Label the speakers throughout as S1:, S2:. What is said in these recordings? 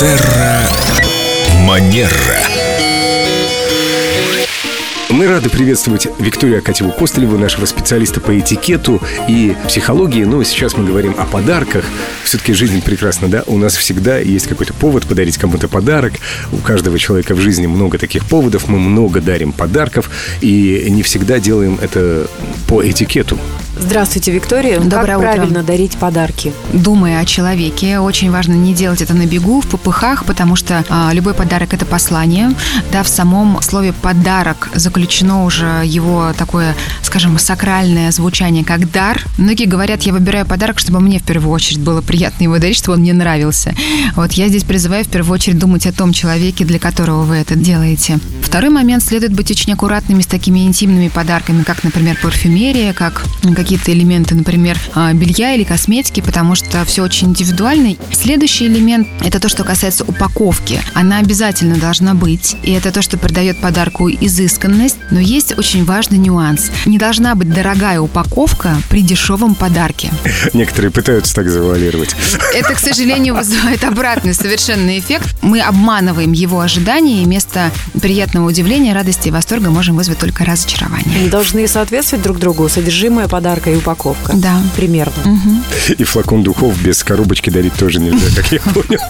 S1: Терра Манера.
S2: Мы рады приветствовать Викторию Акатьеву Костылеву, нашего специалиста по этикету и психологии. Но сейчас мы говорим о подарках. Все-таки жизнь прекрасна, да? У нас всегда есть какой-то повод подарить кому-то подарок. У каждого человека в жизни много таких поводов. Мы много дарим подарков. И не всегда делаем это по этикету.
S3: Здравствуйте, Виктория.
S4: Доброе
S3: как
S4: утро.
S3: правильно дарить подарки?
S4: Думая о человеке, очень важно не делать это на бегу, в попыхах, потому что а, любой подарок это послание. Да, в самом слове подарок заключено уже его такое, скажем, сакральное звучание, как дар. Многие говорят, я выбираю подарок, чтобы мне в первую очередь было приятно его дарить, чтобы он мне нравился. Вот я здесь призываю в первую очередь думать о том человеке, для которого вы это делаете. Второй момент следует быть очень аккуратными с такими интимными подарками, как, например, парфюмерия, как какие-то элементы, например, а, белья или косметики, потому что все очень индивидуально. Следующий элемент – это то, что касается упаковки. Она обязательно должна быть, и это то, что придает подарку изысканность, но есть очень важный нюанс. Не должна быть дорогая упаковка при дешевом подарке.
S2: Некоторые пытаются так завуалировать.
S4: Это, к сожалению, вызывает обратный совершенно эффект. Мы обманываем его ожидания, и вместо приятного удивления, радости и восторга можем вызвать только разочарование.
S3: Они должны соответствовать друг другу, содержимое подарка и упаковка.
S4: Да.
S3: Примерно.
S2: И флакон духов без коробочки дарить тоже нельзя, как я понял.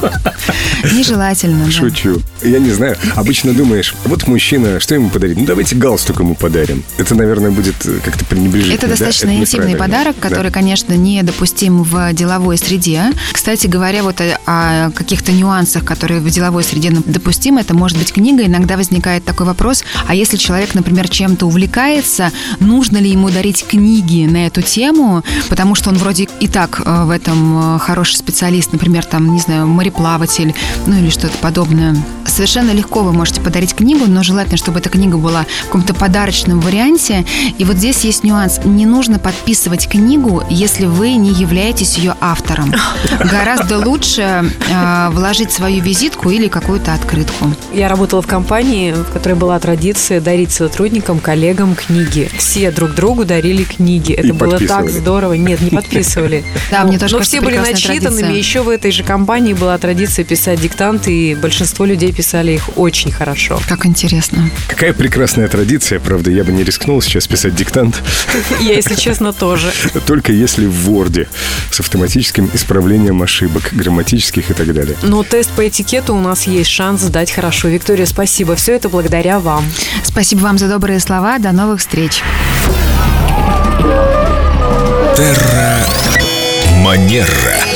S4: Нежелательно. да.
S2: Шучу. Я не знаю. Обычно думаешь, вот мужчина, что ему подарить? Ну, давайте галстук ему подарим. Это, наверное, будет как-то пренебрежительно.
S4: Это
S2: да?
S4: достаточно интимный подарок, который,
S2: Да.
S4: конечно, недопустим в деловой среде. Кстати говоря, вот о, о каких-то нюансах, которые в деловой среде допустимы, это может быть книга. Иногда возникает такой вопрос, а если человек, например, чем-то увлекается, нужно ли ему дарить книги на эту тему, потому что он вроде и так э, в этом э, хороший специалист, например, там, не знаю, мореплаватель, ну или что-то подобное. Совершенно легко вы можете подарить книгу, но желательно, чтобы эта книга была в каком-то подарочном варианте. И вот здесь есть нюанс. Не нужно подписывать книгу, если вы не являетесь ее автором. Гораздо лучше э, вложить свою визитку или какую-то открытку.
S3: Я работала в компании, в которой была традиция дарить сотрудникам, коллегам книги. Все друг другу дарили книги. Это
S2: И
S3: было так здорово. Нет, не подписывали.
S4: Да, мне тоже
S3: Но все были начитанными. Еще в этой же компании была традиция писать диктанты, и большинство людей писали их очень хорошо.
S4: Как интересно.
S2: Какая прекрасная традиция, правда, я бы не рискнул сейчас писать диктант,
S3: Я, если честно, тоже.
S2: только если в Word с автоматическим исправлением ошибок, грамматических и так далее.
S3: Но тест по этикету у нас есть шанс сдать хорошо. Виктория, спасибо. Все это благодаря вам.
S4: Спасибо вам за добрые слова. До новых встреч.
S1: Терра Манера.